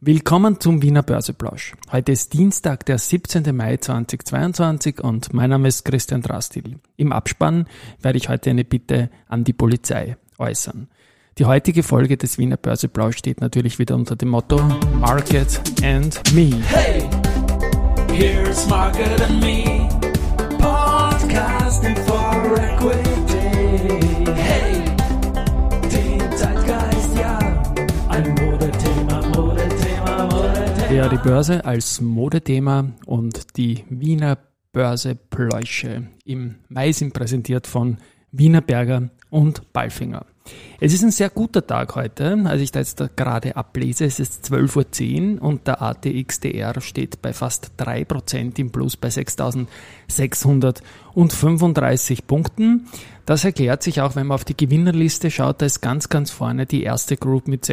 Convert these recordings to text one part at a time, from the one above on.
Willkommen zum Wiener Börseplausch. Heute ist Dienstag, der 17. Mai 2022 und mein Name ist Christian Drastil. Im Abspann werde ich heute eine Bitte an die Polizei äußern. Die heutige Folge des Wiener Börseplausch steht natürlich wieder unter dem Motto Market and Me. Hey, here's Market and Me, podcasting for equity. Ja, die Börse als Modethema und die Wiener Börsepläusche im Mai sind präsentiert von Wiener Berger und Balfinger. Es ist ein sehr guter Tag heute, als ich da jetzt gerade ablese. Es ist 12.10 Uhr und der ATXDR steht bei fast 3% im Plus bei 6.635 Punkten. Das erklärt sich auch, wenn man auf die Gewinnerliste schaut, da ist ganz, ganz vorne die erste Group mit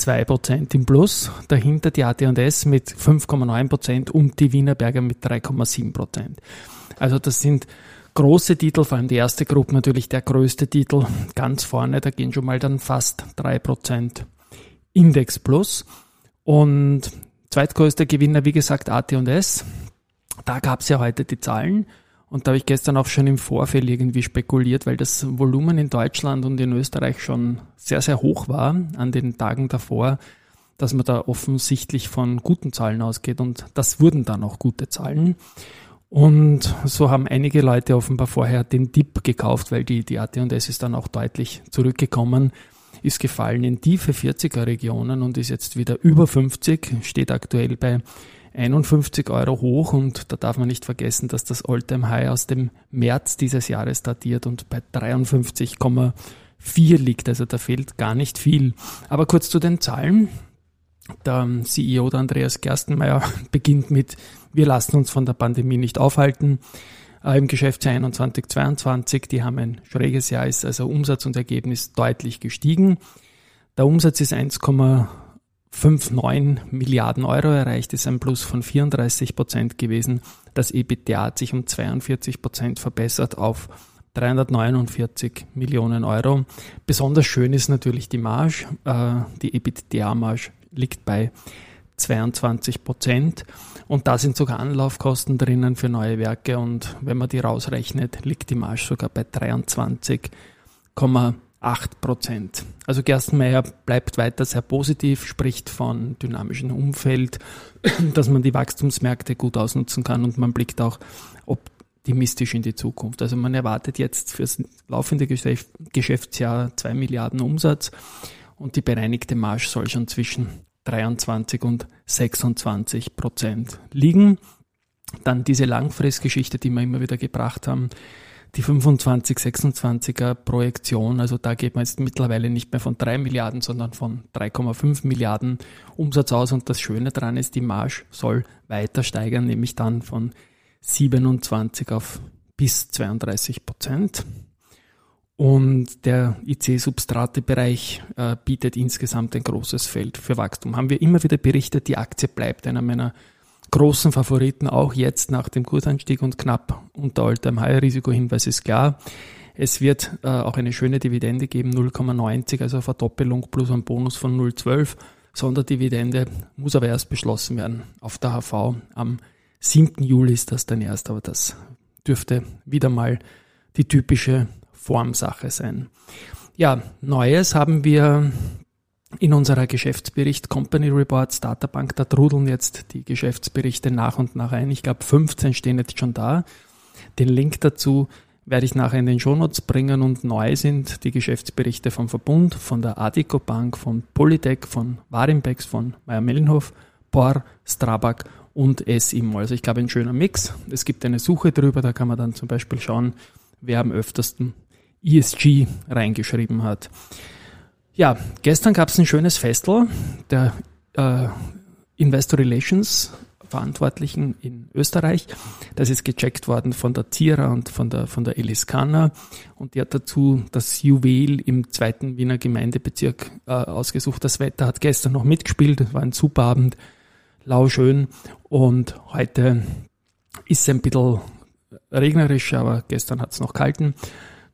6,62% im Plus, dahinter die AT&S mit 5,9% und die Wienerberger mit 3,7%. Also das sind große Titel, vor allem die erste Gruppe natürlich der größte Titel, ganz vorne, da gehen schon mal dann fast 3% Index Plus. Und zweitgrößter Gewinner, wie gesagt, AT&S. Da gab es ja heute die Zahlen. Und da habe ich gestern auch schon im Vorfeld irgendwie spekuliert, weil das Volumen in Deutschland und in Österreich schon sehr, sehr hoch war an den Tagen davor, dass man da offensichtlich von guten Zahlen ausgeht. Und das wurden dann auch gute Zahlen. Und so haben einige Leute offenbar vorher den Dip gekauft, weil die, die AT&S ist dann auch deutlich zurückgekommen, ist gefallen in tiefe 40er Regionen und ist jetzt wieder über 50, steht aktuell bei 51 Euro hoch und da darf man nicht vergessen, dass das Alltime High aus dem März dieses Jahres datiert und bei 53,4 liegt. Also da fehlt gar nicht viel. Aber kurz zu den Zahlen. Der CEO, der Andreas Gerstenmeier, beginnt mit, wir lassen uns von der Pandemie nicht aufhalten. Äh, Im Geschäftsjahr 21, 22, die haben ein schräges Jahr, ist also Umsatz und Ergebnis deutlich gestiegen. Der Umsatz ist 1,59 Milliarden Euro erreicht, ist ein Plus von 34 Prozent gewesen. Das EBITDA hat sich um 42 Prozent verbessert auf 349 Millionen Euro. Besonders schön ist natürlich die Marge. Äh, die EBITDA-Marge liegt bei 22 Prozent. Und da sind sogar Anlaufkosten drinnen für neue Werke. Und wenn man die rausrechnet, liegt die Marge sogar bei 23,8 Prozent. Also Gerstenmeier bleibt weiter sehr positiv, spricht von dynamischem Umfeld, dass man die Wachstumsmärkte gut ausnutzen kann und man blickt auch optimistisch in die Zukunft. Also man erwartet jetzt fürs laufende Geschäftsjahr 2 Milliarden Umsatz und die bereinigte Marge soll schon zwischen 23 und 26 Prozent liegen. Dann diese Langfristgeschichte, die wir immer wieder gebracht haben, die 25, 26er Projektion, also da geht man jetzt mittlerweile nicht mehr von 3 Milliarden, sondern von 3,5 Milliarden Umsatz aus. Und das Schöne daran ist, die Marge soll weiter steigern, nämlich dann von 27 auf bis 32 Prozent. Und der IC-Substrate-Bereich äh, bietet insgesamt ein großes Feld für Wachstum. Haben wir immer wieder berichtet, die Aktie bleibt einer meiner großen Favoriten, auch jetzt nach dem Kursanstieg und knapp unter Alltime High. Risikohinweis ist klar. Es wird äh, auch eine schöne Dividende geben, 0,90, also Verdoppelung plus ein Bonus von 0,12. Sonderdividende muss aber erst beschlossen werden auf der HV. Am 7. Juli ist das dann erst, aber das dürfte wieder mal die typische Formsache sein. Ja, Neues haben wir in unserer Geschäftsbericht Company Report Starterbank. Da trudeln jetzt die Geschäftsberichte nach und nach ein. Ich glaube, 15 stehen jetzt schon da. Den Link dazu werde ich nachher in den Shownotes bringen und neu sind die Geschäftsberichte vom Verbund, von der Adico Bank, von Polytech, von Warimbex, von Meyer-Mellenhof, Bor, Strabag und SIMO. Also ich glaube, ein schöner Mix. Es gibt eine Suche drüber, da kann man dann zum Beispiel schauen, wer am öftesten ESG reingeschrieben hat. Ja, gestern gab es ein schönes Festel der äh, Investor Relations Verantwortlichen in Österreich. Das ist gecheckt worden von der Tira und von der, von der Eliscana und die hat dazu das Juwel im zweiten Wiener Gemeindebezirk äh, ausgesucht. Das Wetter hat gestern noch mitgespielt, es war ein super Abend, lauschön und heute ist es ein bisschen regnerisch, aber gestern hat es noch kalten.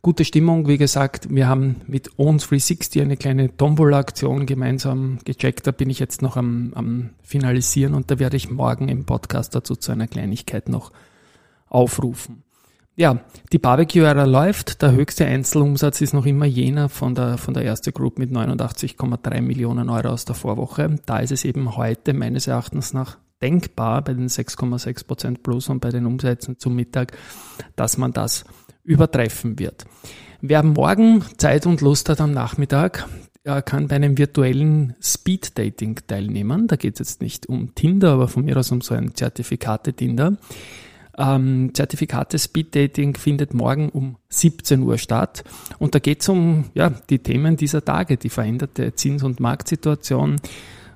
Gute Stimmung, wie gesagt, wir haben mit On360 eine kleine Tombola-Aktion gemeinsam gecheckt. Da bin ich jetzt noch am, am Finalisieren und da werde ich morgen im Podcast dazu zu einer Kleinigkeit noch aufrufen. Ja, die Barbecue-Ära läuft. Der höchste Einzelumsatz ist noch immer jener von der, von der erste Group mit 89,3 Millionen Euro aus der Vorwoche. Da ist es eben heute meines Erachtens nach denkbar bei den 6,6 Prozent plus und bei den Umsätzen zum Mittag, dass man das übertreffen wird. Wer morgen Zeit und Lust hat am Nachmittag, kann bei einem virtuellen Speed Dating teilnehmen. Da geht es jetzt nicht um Tinder, aber von mir aus um so ein Zertifikate-Tinder. Ähm, Zertifikate Speed Dating findet morgen um 17 Uhr statt. Und da geht es um ja, die Themen dieser Tage, die veränderte Zins- und Marktsituation.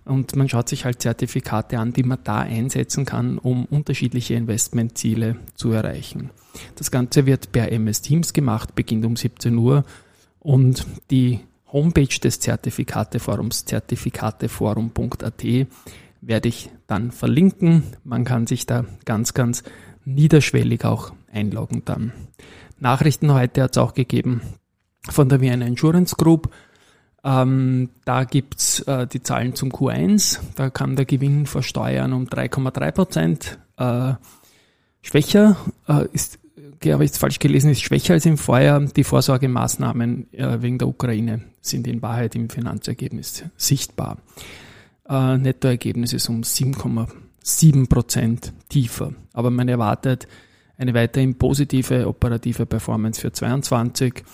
Und man schaut sich halt Zertifikate an, die man da einsetzen kann, um unterschiedliche Investmentziele zu erreichen. Das Ganze wird per MS Teams gemacht, beginnt um 17 Uhr und die Homepage des Zertifikateforums, zertifikateforum.at, werde ich dann verlinken. Man kann sich da ganz, ganz niederschwellig auch einloggen dann. Nachrichten heute hat es auch gegeben von der Vienna Insurance Group. Ähm, da gibt's äh, die Zahlen zum Q1. Da kam der Gewinn vor Steuern um 3,3 Prozent äh, schwächer. Äh, ist, habe ich es falsch gelesen, ist schwächer als im Vorjahr. Die Vorsorgemaßnahmen äh, wegen der Ukraine sind in Wahrheit im Finanzergebnis sichtbar. Äh, Nettoergebnis ist um 7,5 7 Prozent tiefer. Aber man erwartet eine weiterhin positive operative Performance für 22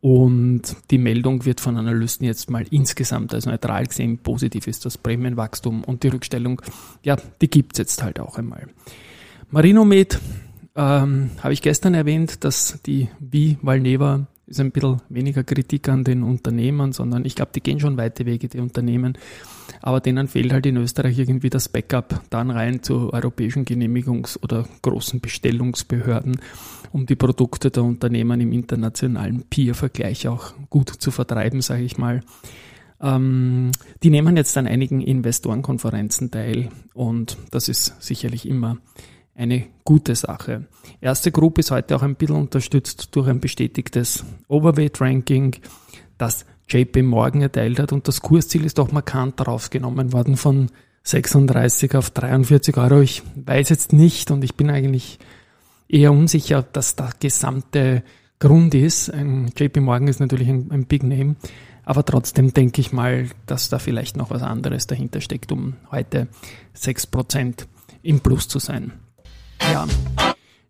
und die Meldung wird von Analysten jetzt mal insgesamt als neutral gesehen positiv ist, das Prämienwachstum und die Rückstellung, ja, die gibt's jetzt halt auch einmal. Marinomed ähm, habe ich gestern erwähnt, dass die wie Valneva ist ein bisschen weniger Kritik an den Unternehmern, sondern ich glaube, die gehen schon weite Wege, die Unternehmen. Aber denen fehlt halt in Österreich irgendwie das Backup dann rein zu europäischen Genehmigungs- oder großen Bestellungsbehörden, um die Produkte der Unternehmen im internationalen Peer-Vergleich auch gut zu vertreiben, sage ich mal. Ähm, die nehmen jetzt an einigen Investorenkonferenzen teil und das ist sicherlich immer eine gute Sache. Erste Gruppe ist heute auch ein bisschen unterstützt durch ein bestätigtes Overweight-Ranking, das JP Morgan erteilt hat und das Kursziel ist auch markant rausgenommen worden von 36 auf 43 Euro. Ich weiß jetzt nicht und ich bin eigentlich eher unsicher, ob das der gesamte Grund ist. Ein JP Morgan ist natürlich ein, ein Big Name, aber trotzdem denke ich mal, dass da vielleicht noch was anderes dahinter steckt, um heute 6% im Plus zu sein. Ja.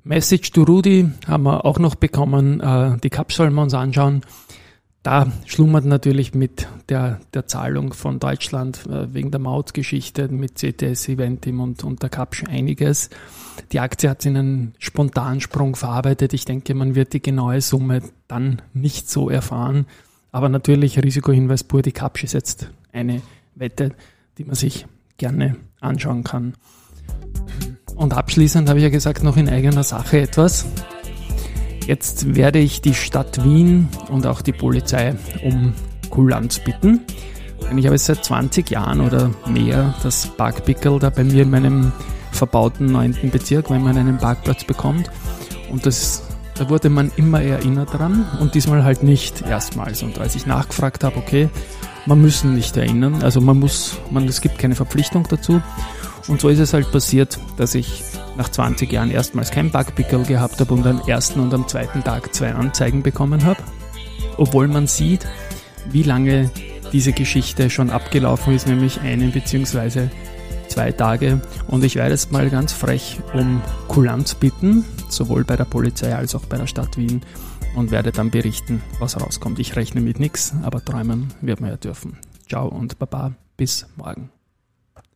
Message to Rudy haben wir auch noch bekommen. Äh, die Cup sollen wir uns anschauen. Da schlummert natürlich mit der, der Zahlung von Deutschland äh, wegen der Mautgeschichte mit CTS Eventim und, und der Cup einiges. Die Aktie hat in einen Spontansprung verarbeitet. Ich denke, man wird die genaue Summe dann nicht so erfahren. Aber natürlich Risikohinweis pur, die Cup ist jetzt eine Wette, die man sich gerne anschauen kann. Und abschließend habe ich ja gesagt, noch in eigener Sache etwas. Jetzt werde ich die Stadt Wien und auch die Polizei um Kulanz bitten. Ich habe seit 20 Jahren oder mehr das Parkpickel da bei mir in meinem verbauten 9. Bezirk, wenn man einen Parkplatz bekommt. Und das, da wurde man immer erinnert dran und diesmal halt nicht erstmals. Und als ich nachgefragt habe, okay, man müssen nicht erinnern, also man muss, man, es gibt keine Verpflichtung dazu. Und so ist es halt passiert, dass ich nach 20 Jahren erstmals kein Bugpickel gehabt habe und am ersten und am zweiten Tag zwei Anzeigen bekommen habe. Obwohl man sieht, wie lange diese Geschichte schon abgelaufen ist, nämlich einen bzw. zwei Tage. Und ich werde jetzt mal ganz frech um Kulanz bitten, sowohl bei der Polizei als auch bei der Stadt Wien und werde dann berichten, was rauskommt. Ich rechne mit nichts, aber träumen wird man ja dürfen. Ciao und Baba, bis morgen.